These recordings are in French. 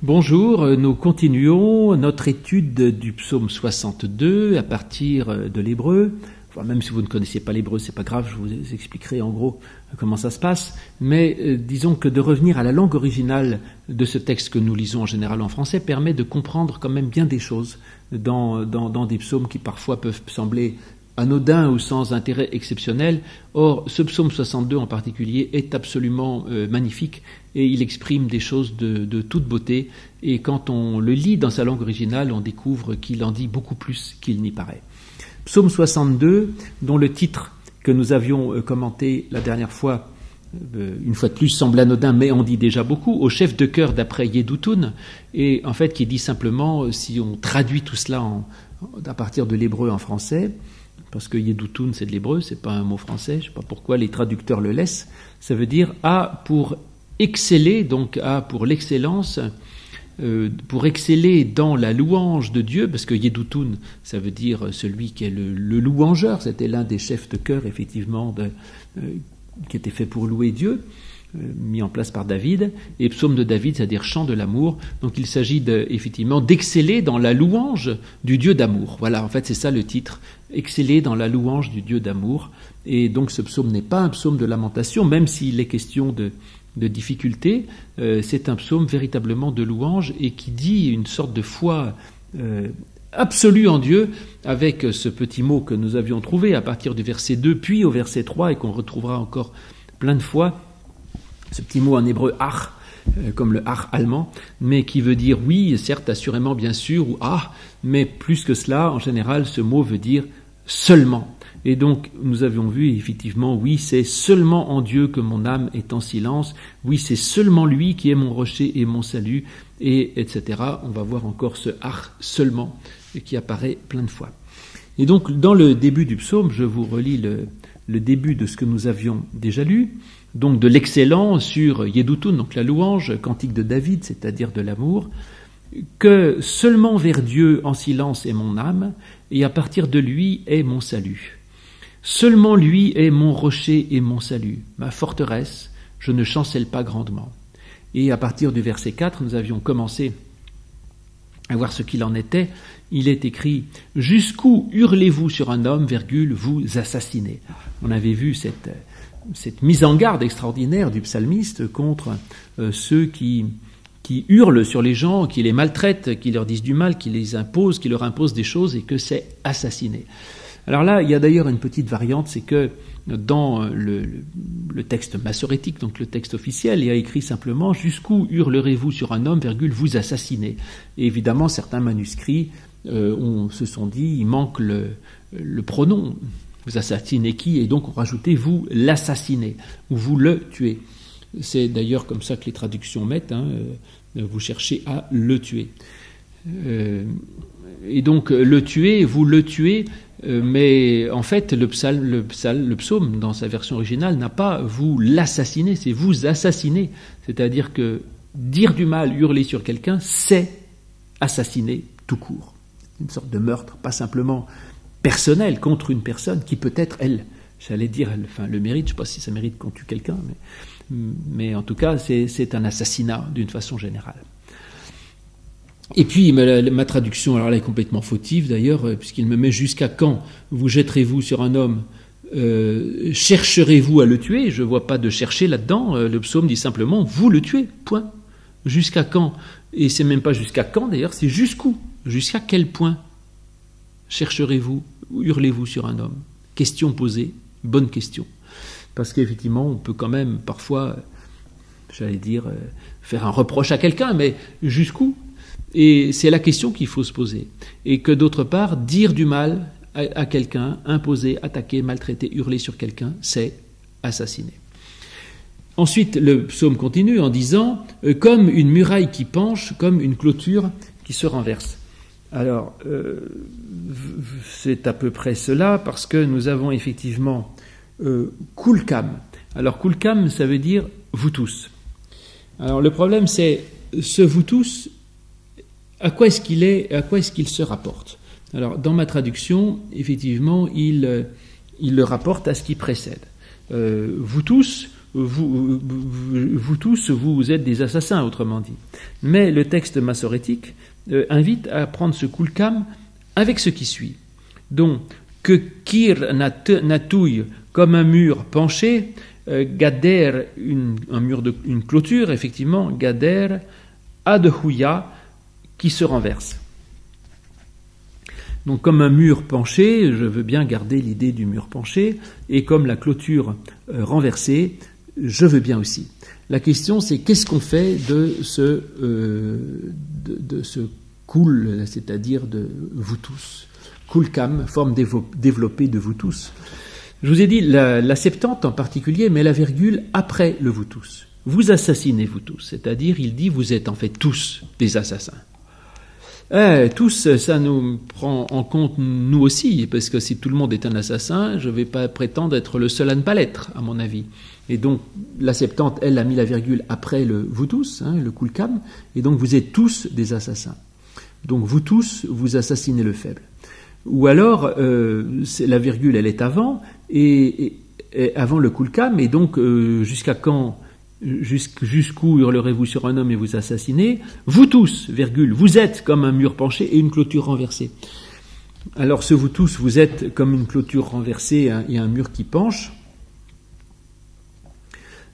Bonjour, nous continuons notre étude du psaume 62 à partir de l'hébreu. Même si vous ne connaissez pas l'hébreu, c'est pas grave, je vous expliquerai en gros comment ça se passe. Mais euh, disons que de revenir à la langue originale de ce texte que nous lisons en général en français permet de comprendre quand même bien des choses dans, des psaumes qui parfois peuvent sembler anodin ou sans intérêt exceptionnel. Or, ce psaume 62 en particulier est absolument euh, magnifique et il exprime des choses de, toute beauté. Et quand on le lit dans sa langue originale, on découvre qu'il en dit beaucoup plus qu'il n'y paraît. Psaume 62, dont le titre que nous avions euh, commenté la dernière fois, euh, une fois de plus, semble anodin, mais on dit déjà beaucoup, au chef de chœur d'après Yedutun, et en fait qui dit simplement, si on traduit tout cela à partir de l'hébreu en français, parce que Yedutun c'est de l'hébreu, c'est pas un mot français, je sais pas pourquoi les traducteurs le laissent, ça veut dire A pour exceller, donc pour l'excellence, euh, pour exceller dans la louange de Dieu, parce que Yedutun, ça veut dire celui qui est le, louangeur, c'était l'un des chefs de chœur, effectivement, euh, qui était fait pour louer Dieu. Euh, mis en place par David, et psaume de David, c'est-à-dire chant de l'amour. Donc il s'agit effectivement d'exceller dans la louange du Dieu d'amour. Voilà, en fait c'est ça le titre, exceller dans la louange du Dieu d'amour. Et donc ce psaume n'est pas un psaume de lamentation, même s'il est question de, de difficulté, euh, c'est un psaume véritablement de louange et qui dit une sorte de foi euh, absolue en Dieu avec ce petit mot que nous avions trouvé à partir du verset 2 puis au verset 3 et qu'on retrouvera encore plein de fois ce petit mot en hébreu ach, euh, comme le ach allemand, mais qui veut dire oui, certes, assurément, bien sûr, ou ah, mais plus que cela, en général, ce mot veut dire seulement. Et donc, nous avions vu effectivement, oui, c'est seulement en Dieu que mon âme est en silence, oui, c'est seulement lui qui est mon rocher et mon salut, et etc. On va voir encore ce ach seulement qui apparaît plein de fois. Et donc, dans le début du psaume, je vous relis le, le début de ce que nous avions déjà lu donc de l'excellent sur Yedutun, donc la louange, cantique de David, c'est-à-dire de l'amour, que seulement vers Dieu en silence est mon âme, et à partir de lui est mon salut. Seulement lui est mon rocher et mon salut, ma forteresse, je ne chancelle pas grandement. Et à partir du verset 4, nous avions commencé à voir ce qu'il en était. Il est écrit Jusqu'où hurlez-vous sur un homme, virgule, vous assassinez? On avait vu cette mise en garde extraordinaire du psalmiste contre euh, ceux qui, qui hurlent sur les gens, qui les maltraitent, qui leur disent du mal, qui les imposent, qui leur imposent des choses et que c'est assassiner. Alors là, il y a d'ailleurs une petite variante, c'est que dans le, le, texte massorétique, donc le texte officiel, il y a écrit simplement Jusqu'où hurlerez-vous sur un homme, virgule, vous assassinez? Évidemment, certains manuscrits euh, se sont dit il manque le, pronom vous assassinez qui Et donc on rajoutait vous l'assassinez ou vous le tuez. C'est d'ailleurs comme ça que les traductions mettent, hein, euh, vous cherchez à le tuer. Euh, et donc le tuer, vous le tuez, euh, mais en fait le, psaume dans sa version originale n'a pas vous l'assassiner, c'est vous assassiner. C'est-à-dire que dire du mal, hurler sur quelqu'un, c'est assassiner tout court. Une sorte de meurtre, pas simplement personnel contre une personne qui peut-être, elle, j'allais dire, enfin, le mérite, je ne sais pas si ça mérite qu'on tue quelqu'un, mais en tout cas, c'est un assassinat d'une façon générale. Et puis, ma, traduction, alors là, est complètement fautive d'ailleurs, euh, puisqu'il me met jusqu'à quand vous jetterez-vous sur un homme euh, chercherez-vous à le tuer? Je ne vois pas de chercher là-dedans. Euh, le psaume dit simplement vous le tuez, point. Jusqu'à quand? Et c'est même pas jusqu'à quand d'ailleurs, c'est jusqu'où? Jusqu'à quel point chercherez-vous ou hurlez-vous sur un homme? Question posée, bonne question. Parce qu'effectivement, on peut quand même parfois, j'allais dire, faire un reproche à quelqu'un, mais jusqu'où? Et c'est la question qu'il faut se poser. Et que d'autre part, dire du mal à, quelqu'un, imposer, attaquer, maltraiter, hurler sur quelqu'un, c'est assassiner. Ensuite, le psaume continue en disant euh, comme une muraille qui penche, comme une clôture qui se renverse. Alors, euh, c'est à peu près cela parce que nous avons effectivement euh, Kulkam. Alors, Kulkam, ça veut dire vous tous. Alors, le problème, c'est ce vous tous, à quoi est-ce qu'il est, à quoi est-ce qu'il se rapporte? Alors, dans ma traduction, effectivement, il, il le rapporte à ce qui précède. Euh, vous tous, vous, tous, vous êtes des assassins, autrement dit. Mais le texte massorétique euh, invite à prendre ce kulkam avec ce qui suit. Donc, que kir natouille comme un mur penché, euh, gader, une, un mur de, une clôture, effectivement, gader, adhouya, qui se renverse. Donc comme un mur penché, je veux bien garder l'idée du mur penché, et comme la clôture euh, renversée, je veux bien aussi. La question c'est qu'est-ce qu'on fait de ce, euh, cool, c'est-à-dire de vous tous? Coolcam, forme développée de vous tous. Je vous ai dit, la, la Septante en particulier met la virgule après le vous tous. Vous assassinez vous tous, c'est-à-dire il dit vous êtes en fait tous des assassins. Eh, tous, ça nous prend en compte nous aussi, parce que si tout le monde est un assassin, je ne vais pas prétendre être le seul à ne pas l'être, à mon avis. Et donc, la Septante, elle, a mis la virgule après le vous tous, hein, le cam, et donc vous êtes tous des assassins. Donc vous tous, vous assassinez le faible. Ou alors, euh, la virgule, elle est avant, et, avant le cam, et donc euh, jusqu'à quand Jusqu'où hurlerez-vous sur un homme et vous assassinez? Vous tous, virgule, vous êtes comme un mur penché et une clôture renversée. Alors ce vous tous, vous êtes comme une clôture renversée et un mur qui penche.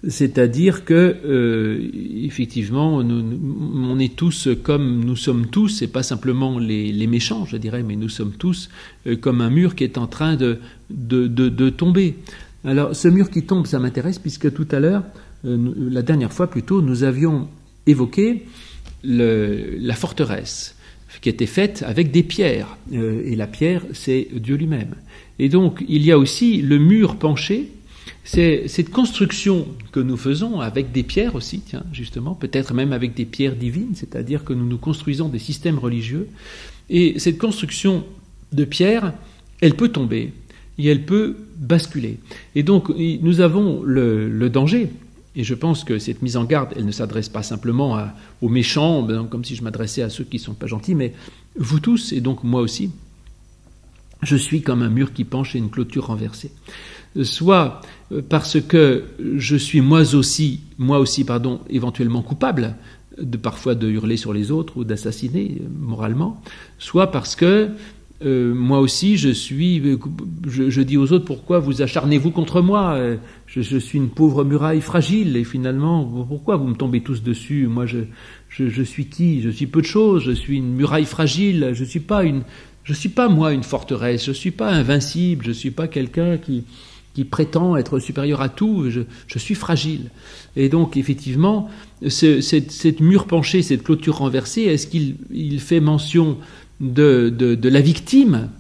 C'est-à-dire que, euh, effectivement, on est tous comme nous sommes tous, et pas simplement les, méchants, je dirais, mais nous sommes tous euh, comme un mur qui est en train de, tomber. Alors, ce mur qui tombe, ça m'intéresse, puisque tout à l'heure, la dernière fois plutôt, nous avions évoqué la forteresse qui était faite avec des pierres. Euh, et la pierre, c'est Dieu lui-même. Et donc, il y a aussi le mur penché. C'est cette construction que nous faisons avec des pierres aussi, tiens, justement, peut-être même avec des pierres divines, c'est-à-dire que nous nous construisons des systèmes religieux. Et cette construction de pierres, elle peut tomber et elle peut basculer. Et donc, nous avons le danger et je pense que cette mise en garde, elle ne s'adresse pas simplement aux méchants, ben, comme si je m'adressais à ceux qui ne sont pas gentils, mais vous tous, et donc moi aussi, je suis comme un mur qui penche et une clôture renversée. Soit euh, parce que je suis moi aussi, moi aussi, pardon, éventuellement coupable de parfois de hurler sur les autres ou d'assassiner euh, moralement, soit parce que euh, moi aussi, je suis, je, dis aux autres, pourquoi vous acharnez-vous contre moi? Euh, je, suis une pauvre muraille fragile, et finalement, pourquoi vous me tombez tous dessus? Moi, je, je, suis qui? Je suis peu de choses, je suis une muraille fragile, je suis pas une, je suis pas moi une forteresse, je suis pas invincible, je suis pas quelqu'un qui, qui prétend être supérieur à tout, je, je suis fragile. Et donc, effectivement, ce, cette, cette mur penché, cette clôture renversée, est-ce qu'il il fait mention de, la victime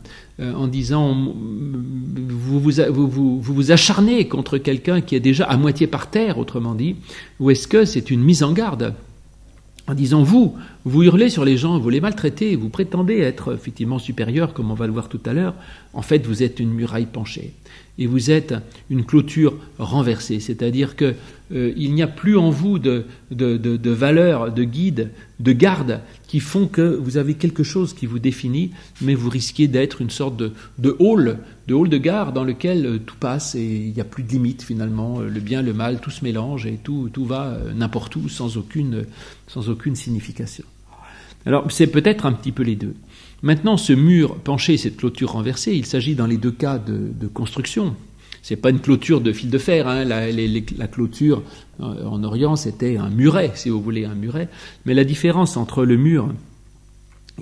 euh, en disant vous vous, vous, vous acharnez contre quelqu'un qui est déjà à moitié par terre, autrement dit, ou est-ce que c'est une mise en garde? En disant vous, vous hurlez sur les gens, vous les maltraitez, vous prétendez être effectivement supérieur, comme on va le voir tout à l'heure, en fait vous êtes une muraille penchée et vous êtes une clôture renversée, c'est-à-dire que euh, il n'y a plus en vous de, de, de, de valeurs, de guide, de garde qui font que vous avez quelque chose qui vous définit, mais vous risquez d'être une sorte de, de hall, de hall de gare dans lequel euh, tout passe et il n'y a plus de limite finalement, euh, le bien, le mal, tout se mélange et tout, tout va n'importe où sans aucune, sans aucune signification. Alors c'est peut-être un petit peu les deux. Maintenant, ce mur penché, cette clôture renversée, il s'agit dans les deux cas de, construction. C'est pas une clôture de fil de fer. Hein. La, clôture euh, en Orient, c'était un muret, si vous voulez, un muret. Mais la différence entre le mur,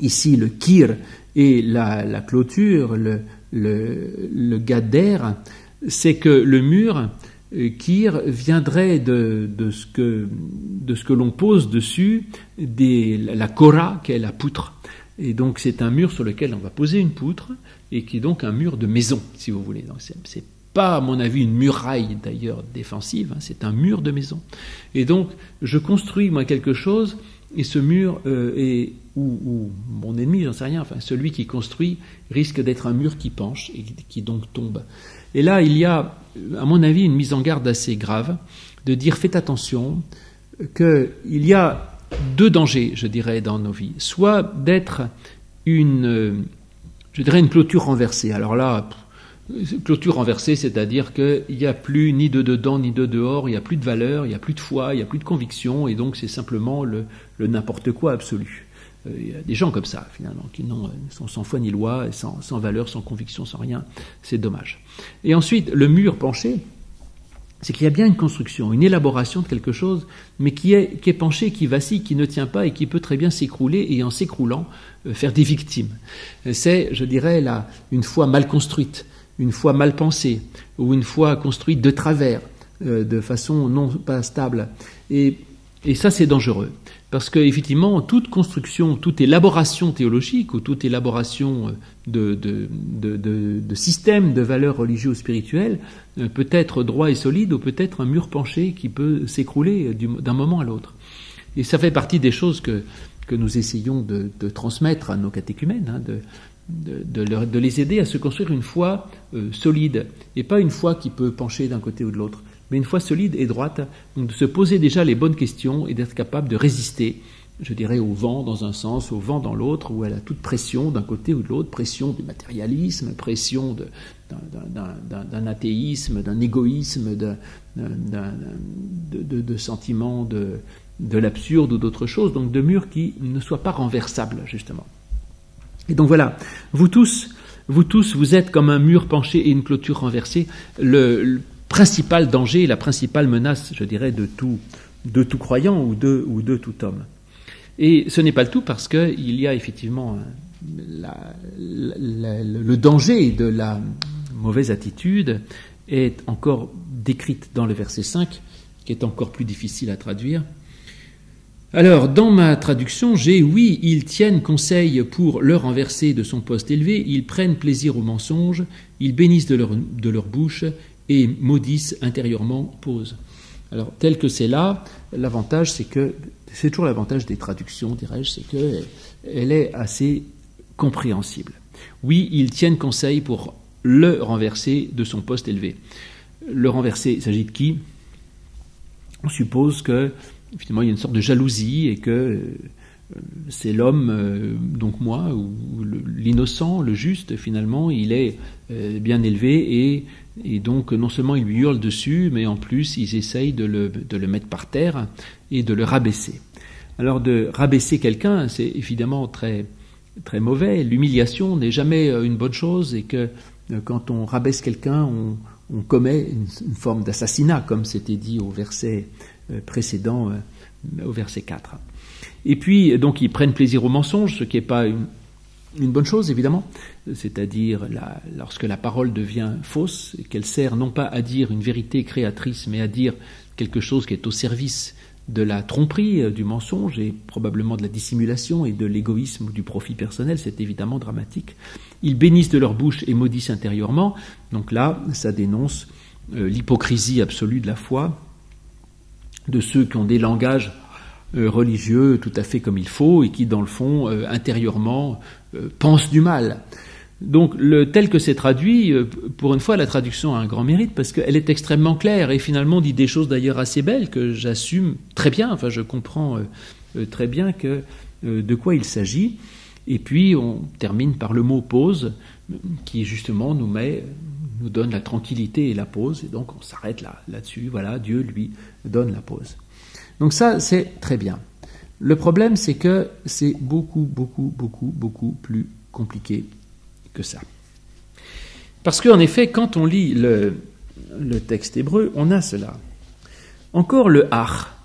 ici le kir, et la, clôture, le, le, c'est que le mur, euh, kir, viendrait de, ce que, ce l'on pose dessus des, la kora, qui est la poutre. Et donc c'est un mur sur lequel on va poser une poutre et qui est donc un mur de maison, si vous voulez. Donc c'est pas, à mon avis, une muraille d'ailleurs défensive, hein, c'est un mur de maison. Et donc je construis moi quelque chose et ce mur euh, est ou, mon ennemi, j'en sais rien, enfin celui qui construit risque d'être un mur qui penche et qui donc tombe. Et là il y a, à mon avis, une mise en garde assez grave de dire faites attention qu'il y a deux dangers, je dirais, dans nos vies. Soit d'être une, je dirais, une clôture renversée. Alors là, clôture renversée, c'est-à-dire qu'il n'y a plus ni de dedans ni de dehors, il n'y a plus de valeur, il n'y a plus de foi, il n'y a plus de conviction, et donc c'est simplement le, n'importe quoi absolu. Euh, il y a des gens comme ça, finalement, qui n'ont, sont sans foi ni loi, sans, sans valeur, sans conviction, sans rien. C'est dommage. Et ensuite, le mur penché, c'est qu'il y a bien une construction, une élaboration de quelque chose, mais qui est, qui est penché, qui vacille, qui ne tient pas et qui peut très bien s'écrouler et en s'écroulant euh, faire des victimes. C'est, je dirais, là, une foi mal construite, une foi mal pensée, ou une foi construite de travers, euh, de façon non pas stable. Et ça, c'est dangereux. Parce qu'effectivement, toute construction, toute élaboration théologique ou toute élaboration euh, de, de, de, système de valeurs religieuses ou spirituelles euh, peut être droit et solide ou peut être un mur penché qui peut s'écrouler d'un moment à l'autre. Et ça fait partie des choses que, nous essayons de, transmettre à nos catéchumènes, hein, de, les aider à se construire une foi euh, solide et pas une foi qui peut pencher d'un côté ou de l'autre mais une foi solide et droite, de se poser déjà les bonnes questions et d'être capable de résister, je dirais, au vent dans un sens, au vent dans l'autre, ou à la toute pression d'un côté ou de l'autre, pression du matérialisme, pression d'un athéisme, d'un égoïsme, de, de, sentiments de, de l'absurde ou d'autres choses, donc de murs qui ne soient pas renversables, justement. Et donc voilà, vous tous, vous tous, vous êtes comme un mur penché et une clôture renversée. Le, principal danger, la principale menace, je dirais, de tout, de tout croyant ou de, ou de tout homme. Et ce n'est pas le tout parce qu'il y a effectivement le danger de la mauvaise attitude est encore décrite dans le verset 5, qui est encore plus difficile à traduire. Alors, dans ma traduction, j'ai oui, ils tiennent conseil pour leur renverser de son poste élevé, ils prennent plaisir au mensonge, ils bénissent de leur bouche, et maudissent intérieurement pose. Alors, tel que c'est là, l'avantage, c'est que, c'est toujours l'avantage des traductions, dirais-je, c'est qu'elle est assez compréhensible. Oui, ils tiennent conseil pour le renverser de son poste élevé. Le renverser, il s'agit de qui? On suppose que, finalement, il y a une sorte de jalousie et que c'est l'homme, euh, donc moi, ou, l'innocent, le juste, finalement, il est euh, bien élevé et, et, donc non seulement il lui hurle dessus, mais en plus ils essayent de le, mettre par terre et de le rabaisser. Alors de rabaisser quelqu'un, c'est évidemment très, très mauvais. L'humiliation n'est jamais euh, une bonne chose et que quand on rabaisse quelqu'un, on, commet une, une forme d'assassinat, comme c'était dit au verset précédent, au verset 4. Et puis, donc, ils prennent plaisir au mensonge, ce qui n'est pas une, bonne chose, évidemment. C'est-à-dire, lorsque la parole devient fausse, qu'elle sert non pas à dire une vérité créatrice, mais à dire quelque chose qui est au service de la tromperie, euh, du mensonge et probablement de la dissimulation et de l'égoïsme ou du profit personnel, c'est évidemment dramatique. Ils bénissent de leur bouche et maudissent intérieurement. Donc là, ça dénonce euh, l'hypocrisie absolue de la foi, de ceux qui ont des langages euh, religieux tout à fait comme il faut et qui, dans le fond, intérieurement, euh, pense du mal. Donc, le, tel que c'est traduit, pour une fois, la traduction a un grand mérite parce qu'elle est extrêmement claire et finalement dit des choses d'ailleurs assez belles que j'assume très bien. Enfin, je comprends très bien que, de quoi il s'agit. Et puis, on termine par le mot pause qui justement nous met, nous donne la tranquillité et la pause. Et donc, on s'arrête là, là-dessus. Voilà, Dieu lui donne la pause. Donc ça, c'est très bien. Le problème, c'est que c'est beaucoup, beaucoup, beaucoup, beaucoup plus compliqué que ça. Parce qu'en effet, quand on lit le, texte hébreu, on a cela. Encore le ar,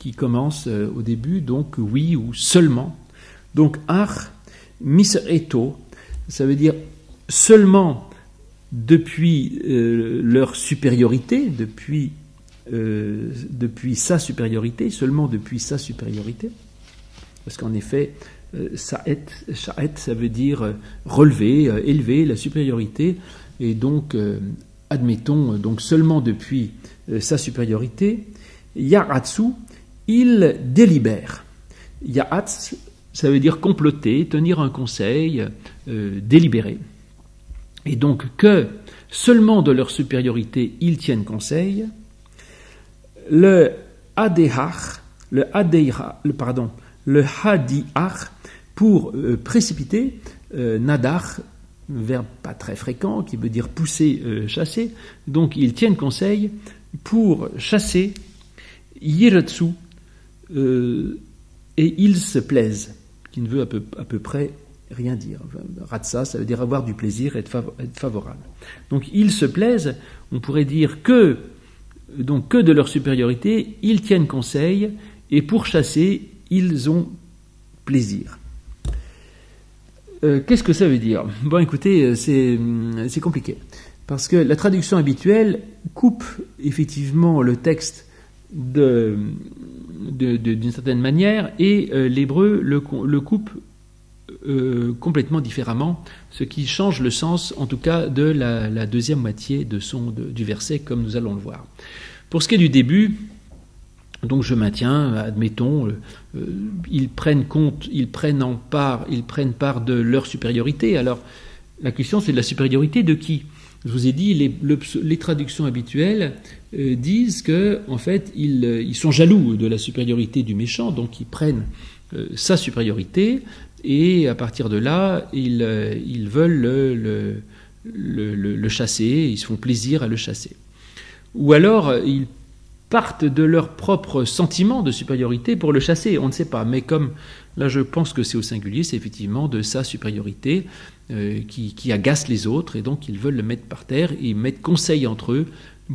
qui commence euh, au début, donc oui ou seulement. Donc ar, misreto, ça veut dire seulement depuis euh, leur supériorité, depuis euh, depuis sa supériorité, seulement depuis sa supériorité, parce qu'en effet, euh, sa'et, ça veut dire euh, relever, élever la supériorité, et donc, admettons, donc seulement depuis sa supériorité, Yaratsu, il délibère. Ya'atz, ça veut dire comploter, tenir un conseil, délibérer. Et donc que seulement de leur supériorité ils tiennent conseil, le adéhar, le le, pardon, le hadiach, pour euh, précipiter, euh, nadar, verbe pas très fréquent qui veut dire pousser, chasser. Donc ils tiennent conseil pour chasser Yiratsu et ils se plaisent, qui ne veut à peu, à peu près rien dire. Ratsa, ça veut dire avoir du plaisir, être, être favorable. Donc ils se plaisent, on pourrait dire que, donc que de leur supériorité, ils tiennent conseil, et pour chasser, ils ont plaisir. Euh, qu'est-ce que ça veut dire? Bon, écoutez, euh, c'est compliqué. Parce que la traduction habituelle coupe effectivement le texte d'une certaine manière et euh, l'hébreu le, coupe complètement différemment, ce qui change le sens, en tout cas, de la, deuxième moitié de son, du verset, comme nous allons le voir. Pour ce qui est du début, donc je maintiens, admettons, euh, euh, ils prennent compte, ils prennent en part, ils prennent part de leur supériorité. Alors la question c'est de la supériorité de qui? Je vous ai dit, les, traductions habituelles euh, disent que en fait ils, sont jaloux de la supériorité du méchant, donc ils prennent sa supériorité et à partir de là ils, ils veulent le, le, le, le, chasser, ils se font plaisir à le chasser. Ou alors ils partent de leur propre sentiment de supériorité pour le chasser. On ne sait pas, mais comme là je pense que c'est au singulier, c'est effectivement de sa supériorité euh, qui, agace les autres, et donc ils veulent le mettre par terre et mettre conseil entre eux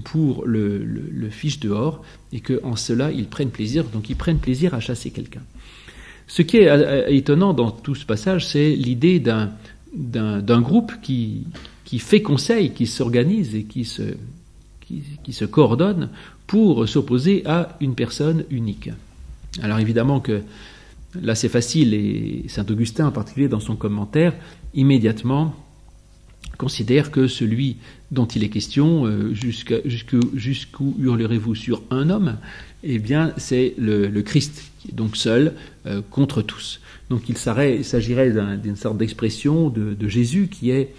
pour le, le, fiche dehors, et qu'en cela ils prennent plaisir, donc ils prennent plaisir à chasser quelqu'un. Ce qui est euh, étonnant dans tout ce passage, c'est l'idée d'un, groupe qui, fait conseil, qui s'organise et qui se, qui se coordonne pour s'opposer à une personne unique. Alors évidemment que là c'est facile et Saint Augustin en particulier dans son commentaire immédiatement considère que celui dont il est question, euh, jusqu'où hurlerez-vous sur un homme Eh bien c'est le, Christ, qui est donc seul euh, contre tous. Donc il s'agirait d'une sorte d'expression de, Jésus qui est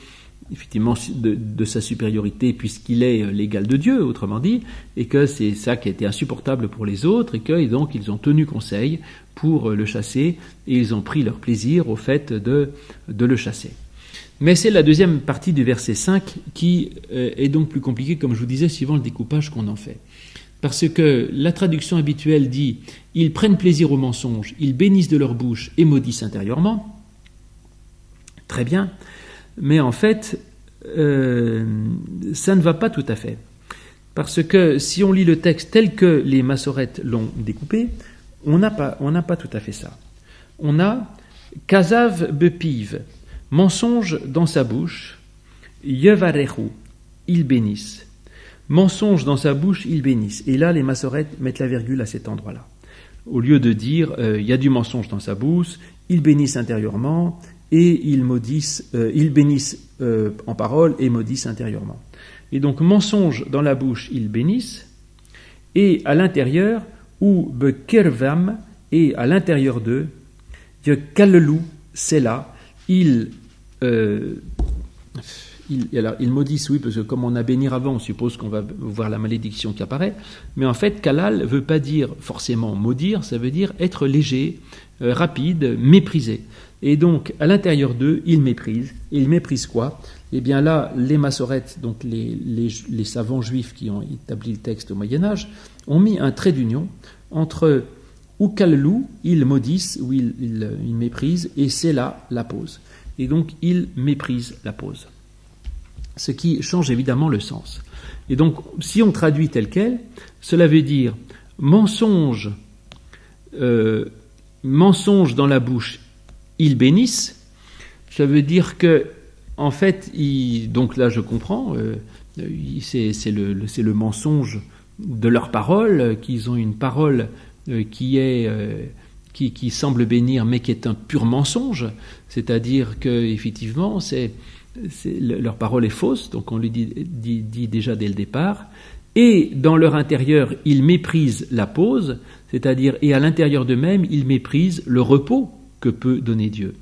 effectivement de, sa supériorité puisqu'il est euh, l'égal de Dieu, autrement dit, et que c'est ça qui a été insupportable pour les autres, et que donc ils ont tenu conseil pour euh, le chasser, et ils ont pris leur plaisir au fait de le chasser. Mais c'est la deuxième partie du verset 5 qui euh, est donc plus compliquée, comme je vous disais, suivant le découpage qu'on en fait. Parce que la traduction habituelle dit Ils prennent plaisir au mensonge, ils bénissent de leur bouche et maudissent intérieurement. Très bien. Mais en fait, euh, ça ne va pas tout à fait. Parce que si on lit le texte tel que les massorettes l'ont découpé, on n'a pas, pas tout à fait ça. On a Kazav bepiv, mensonge dans sa bouche, Yevarehu, ils bénissent. Mensonge dans sa bouche, ils bénissent. Et là, les massorettes mettent la virgule à cet endroit-là. Au lieu de dire euh, il y a du mensonge dans sa bouche, ils bénissent intérieurement, et ils maudissent, euh, ils bénissent euh, en parole et maudissent intérieurement. Et donc mensonge dans la bouche, ils bénissent, et à l'intérieur, ou bekervam, et à l'intérieur d'eux, kallelou, c'est là, ils, euh, maudissent, oui, parce que comme on a bénir avant, on suppose qu'on va voir la malédiction qui apparaît, mais en fait, kalal ne veut pas dire forcément maudire, ça veut dire être léger, rapide, méprisé. Et donc, à l'intérieur d'eux, ils méprisent. Et ils méprisent quoi? Eh bien là, les massorettes, donc les, les, savants juifs qui ont établi le texte au Moyen Âge, ont mis un trait d'union entre Ukallu, ils maudissent, ou ils, ils, méprisent, et c'est là la pause. Et donc, ils méprisent la pause. Ce qui change évidemment le sens. Et donc, si on traduit tel quel, cela veut dire mensonge, euh, mensonge dans la bouche ils bénissent, ça veut dire que, en fait, donc là je comprends, euh, c'est le, le, mensonge de leur parole, qu'ils ont une parole qui est euh, qui, semble bénir, mais qui est un pur mensonge, c'est-à-dire que effectivement, leur parole est fausse, donc on lui dit, déjà dès le départ, et dans leur intérieur, ils méprisent la pause, c'est-à-dire et à l'intérieur d'eux-mêmes, ils méprisent le repos que peut donner Dieu.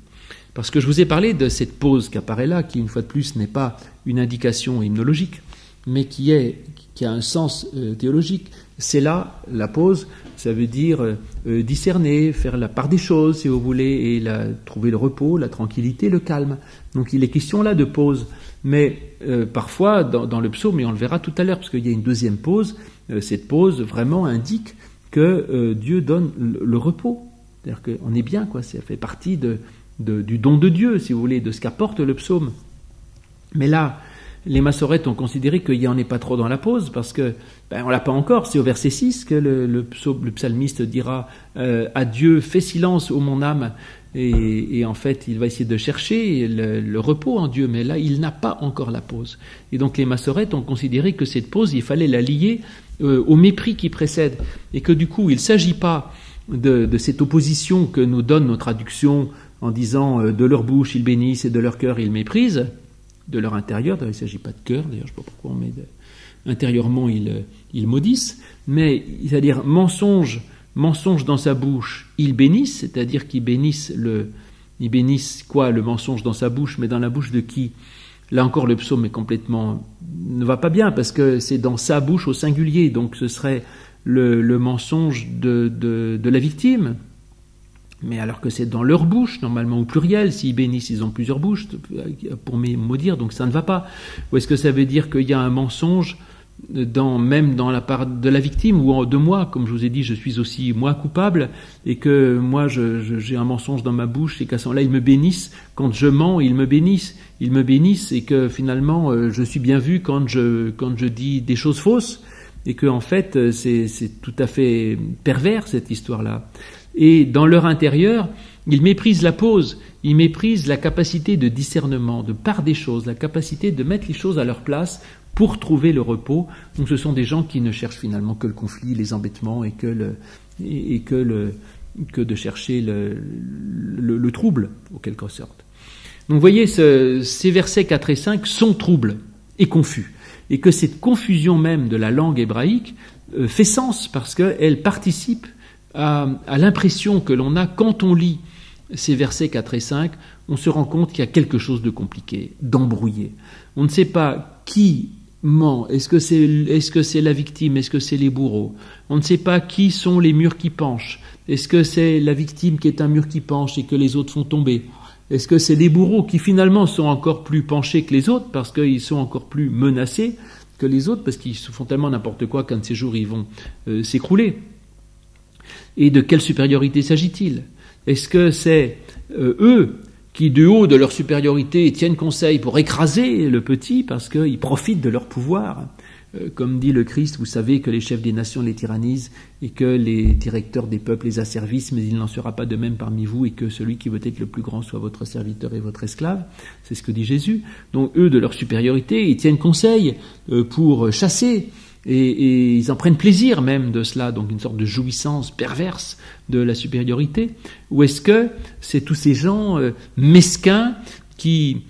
Parce que je vous ai parlé de cette pause qui apparaît là, qui une fois de plus n'est pas une indication hymnologique, mais qui, a un sens euh, théologique. C'est là la pause, ça veut dire euh, discerner, faire la part des choses, si vous voulez, et trouver le repos, la tranquillité, le calme. Donc il est question là de pause. Mais parfois, dans, le psaume, et on le verra tout à l'heure, parce qu'il y a une deuxième pause, cette pause vraiment indique que Dieu donne le repos. C'est-à-dire qu'on est bien, quoi. Ça fait partie du don de Dieu, si vous voulez, de ce qu'apporte le psaume. Mais là, les massorettes ont considéré qu'il n'y en est pas trop dans la pause, parce que ben, on l'a pas encore. C'est au verset 6 que le, psalmiste dira euh, à Dieu, fais silence, ô mon âme. Et, en fait, il va essayer de chercher le, repos en Dieu, mais là, il n'a pas encore la pause. Et donc, les massorettes ont considéré que cette pause, il fallait la lier euh, au mépris qui précède, et que du coup, il ne s'agit pas de, cette opposition que nous donne nos traductions en disant euh, de leur bouche ils bénissent et de leur cœur ils méprisent, de leur intérieur, il ne s'agit pas de cœur, d'ailleurs je ne sais pas pourquoi on met intérieurement ils, ils maudissent, mais c'est-à-dire mensonge, mensonge dans sa bouche, ils bénissent, c'est-à-dire qu'ils bénissent le, ils bénissent quoi Le mensonge dans sa bouche, mais dans la bouche de qui? Là encore, le psaume est complètement ne va pas bien parce que c'est dans sa bouche au singulier, donc ce serait le, mensonge de, la victime. Mais alors que c'est dans leur bouche, normalement au pluriel, s'ils bénissent, ils ont plusieurs bouches pour maudire, donc ça ne va pas. Ou est-ce que ça veut dire qu'il y a un mensonge dans, même dans la part de la victime ou de moi, comme je vous ai dit, je suis aussi moi coupable et que moi j'ai un mensonge dans ma bouche et qu'à ce moment-là ils me bénissent quand je mens, ils me bénissent, ils me bénissent et que finalement euh, je suis bien vu quand je quand je dis des choses fausses et que en fait euh, c'est tout à fait pervers cette histoire-là. Et dans leur intérieur, ils méprisent la pause, ils méprisent la capacité de discernement, de part des choses, la capacité de mettre les choses à leur place pour trouver le repos. Donc ce sont des gens qui ne cherchent finalement que le conflit, les embêtements et que, le, et, que, le, que de chercher le, le, trouble, en quelque sorte. Donc vous voyez, ce, ces versets 4 et 5 sont troubles et confus et que cette confusion même de la langue hébraïque euh, fait sens parce qu'elle participe à, l'impression que l'on a quand on lit ces versets 4 et 5, on se rend compte qu'il y a quelque chose de compliqué, d'embrouillé. On ne sait pas qui ment, est-ce que c'est est -ce c'est la victime, est-ce que c'est les bourreaux? On ne sait pas qui sont les murs qui penchent, est-ce que c'est la victime qui est un mur qui penche et que les autres font tomber? Est-ce que c'est les bourreaux qui finalement sont encore plus penchés que les autres parce qu'ils sont encore plus menacés que les autres parce qu'ils font tellement n'importe quoi qu'un de ces jours ils vont euh, s'écrouler? Et de quelle supériorité s'agit-il? Est-ce que c'est euh, eux qui, du haut de leur supériorité, tiennent conseil pour écraser le petit parce qu'ils profitent de leur pouvoir? Euh, comme dit le Christ, vous savez que les chefs des nations les tyrannisent et que les directeurs des peuples les asservissent, mais il n'en sera pas de même parmi vous et que celui qui veut être le plus grand soit votre serviteur et votre esclave. C'est ce que dit Jésus. Donc eux, de leur supériorité, ils tiennent conseil euh, pour chasser et, ils en prennent plaisir même de cela, donc une sorte de jouissance perverse de la supériorité. Ou est-ce que c'est tous ces gens euh, mesquins qui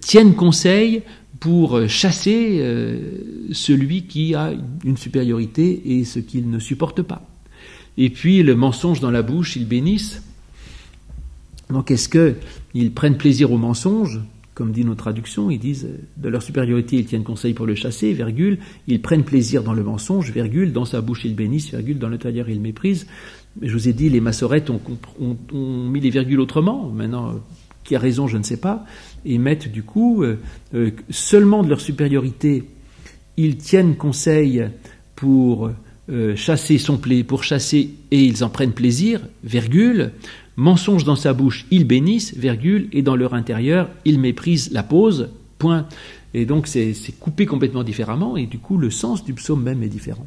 tiennent conseil pour chasser euh, celui qui a une supériorité et ce qu'il ne supporte pas. Et puis le mensonge dans la bouche, ils bénissent. Donc est-ce qu'ils prennent plaisir au mensonge? Comme dit nos traductions, ils disent de leur supériorité, ils tiennent conseil pour le chasser, virgule, ils prennent plaisir dans le mensonge, virgule, dans sa bouche ils bénissent, virgule, dans tailleur ils méprisent. Mais je vous ai dit, les massorettes ont, mis les virgules autrement. Maintenant, qui a raison, je ne sais pas, et mettent du coup euh, euh, seulement de leur supériorité. Ils tiennent conseil pour euh, chasser son plaisir, pour chasser et ils en prennent plaisir, virgule, mensonge dans sa bouche, ils bénissent, virgule, et dans leur intérieur, ils méprisent la pause, point. Et donc c'est coupé complètement différemment, et du coup le sens du psaume même est différent.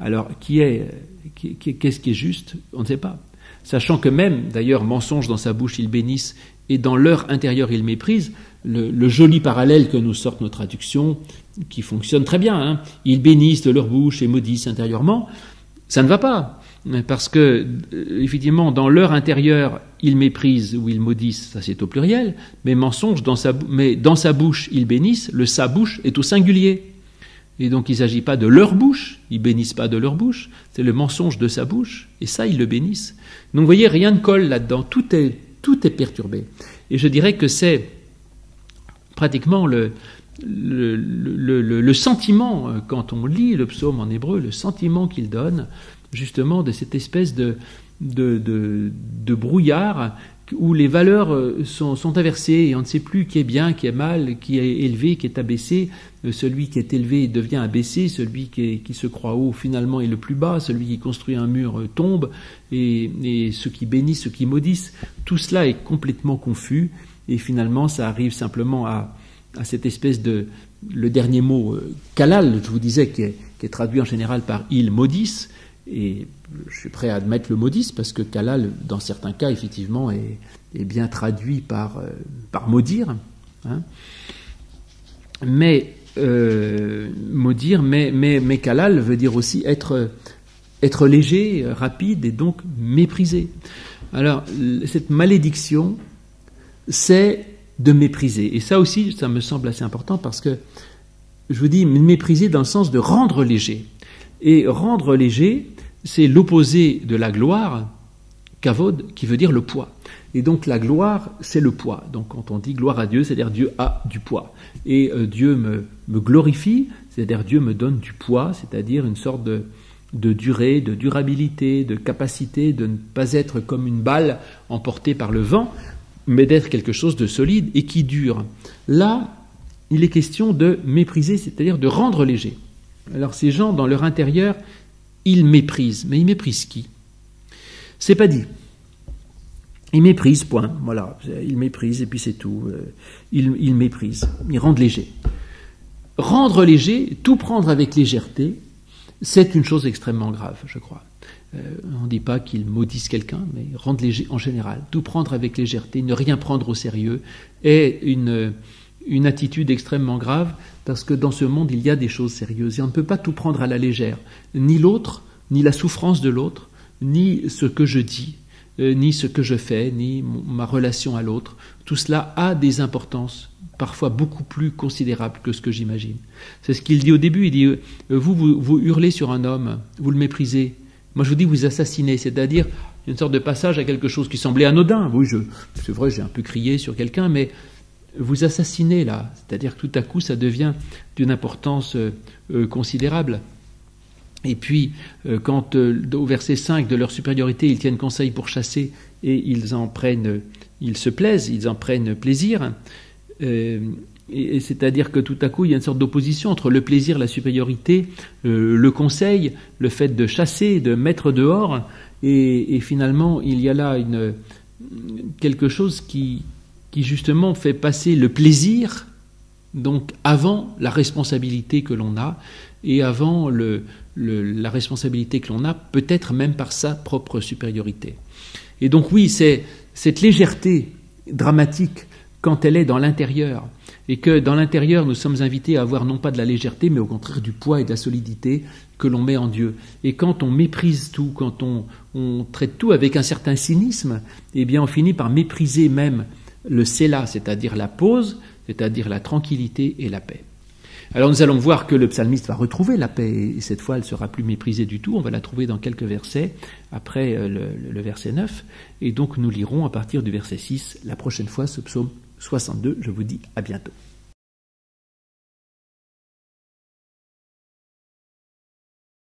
Alors, qui est, qu'est-ce qui est juste? On ne sait pas. Sachant que même, d'ailleurs, mensonge dans sa bouche, ils bénissent, et dans leur intérieur ils méprisent, le, joli parallèle que nous sortent nos traductions, qui fonctionne très bien, hein, ils bénissent de leur bouche et maudissent intérieurement, ça ne va pas. Parce que, euh, effectivement, dans leur intérieur, ils méprisent ou ils maudissent, ça c'est au pluriel, mais mensonge, dans sa, mais dans sa bouche, ils bénissent, le sa bouche est au singulier. Et donc il ne s'agit pas de leur bouche, ils bénissent pas de leur bouche, c'est le mensonge de sa bouche, et ça ils le bénissent. Donc vous voyez, rien ne colle là-dedans, tout est tout est perturbé. Et je dirais que c'est pratiquement le, le, sentiment, euh, quand on lit le psaume en hébreu, le sentiment qu'il donne, justement, de cette espèce de, de, de, brouillard où les valeurs euh, sont, inversées et on ne sait plus qui est bien, qui est mal, qui est élevé, qui est abaissé. Euh, celui qui est élevé devient abaissé, celui qui, se croit haut finalement est le plus bas, celui qui construit un mur tombe, et, ceux qui bénissent, ceux qui maudissent. Tout cela est complètement confus et finalement ça arrive simplement à, à cette espèce de le dernier mot euh, kalal, je vous disais, qui est, qui est, traduit en général par il maudisse, et je suis prêt à admettre le maudisse parce que kalal, dans certains cas, effectivement, est, bien traduit par, euh, par maudire. Hein. Mais euh, maudire, mais, mais, mais kalal veut dire aussi être, être léger, rapide et donc méprisé. Alors, cette malédiction, c'est de mépriser. Et ça aussi, ça me semble assez important parce que je vous dis mépriser dans le sens de rendre léger. Et rendre léger, c'est l'opposé de la gloire, kavod, qui veut dire le poids. Et donc la gloire, c'est le poids. Donc quand on dit gloire à Dieu, c'est-à-dire Dieu a du poids. Et euh, Dieu me, glorifie, c'est-à-dire Dieu me donne du poids, c'est-à-dire une sorte de, de durée, de durabilité, de capacité de ne pas être comme une balle emportée par le vent, mais d'être quelque chose de solide et qui dure. Là, il est question de mépriser, c'est-à-dire de rendre léger. Alors ces gens, dans leur intérieur, ils méprisent. Mais ils méprisent qui? C'est pas dit. Ils méprisent, point. Voilà, ils méprisent et puis c'est tout. Euh, ils, méprisent. Ils rendent léger. Rendre léger, tout prendre avec légèreté, c'est une chose extrêmement grave, je crois. Euh, on ne dit pas qu'ils maudissent quelqu'un, mais rendre léger en général. Tout prendre avec légèreté, ne rien prendre au sérieux, est une attitude extrêmement grave, parce que dans ce monde, il y a des choses sérieuses, et on ne peut pas tout prendre à la légère. Ni l'autre, ni la souffrance de l'autre, ni ce que je dis, euh, ni ce que je fais, ni ma relation à l'autre. Tout cela a des importances parfois beaucoup plus considérables que ce que j'imagine. C'est ce qu'il dit au début, il dit, euh, vous, vous hurlez sur un homme, vous le méprisez, moi, je vous dis, vous assassinez, c'est-à-dire une sorte de passage à quelque chose qui semblait anodin. Oui, c'est vrai, j'ai un peu crié sur quelqu'un, mais vous assassinez là, c'est-à-dire que tout à coup, ça devient d'une importance euh, euh, considérable. Et puis, euh, quand au verset 5 de leur supériorité, ils tiennent conseil pour chasser et ils en prennent, ils se plaisent, ils en prennent plaisir, et, c'est-à-dire que tout à coup, il y a une sorte d'opposition entre le plaisir, la supériorité, le conseil, le fait de chasser, de mettre dehors, et, finalement, il y a là quelque chose qui, qui justement fait passer le plaisir, donc avant la responsabilité que l'on a, et avant le, la responsabilité que l'on a, peut-être même par sa propre supériorité. Et donc oui, c'est cette légèreté dramatique quand elle est dans l'intérieur, et que dans l'intérieur, nous sommes invités à avoir non pas de la légèreté, mais au contraire du poids et de la solidité que l'on met en Dieu. Et quand on méprise tout, quand on, traite tout avec un certain cynisme, eh bien on finit par mépriser même le cela, c'est-à-dire la pause, c'est-à-dire la tranquillité et la paix. Alors nous allons voir que le psalmiste va retrouver la paix, et cette fois elle sera plus méprisée du tout, on va la trouver dans quelques versets, après euh, le, le verset 9, et donc nous lirons à partir du verset 6 la prochaine fois ce psaume 62. Je vous dis à bientôt.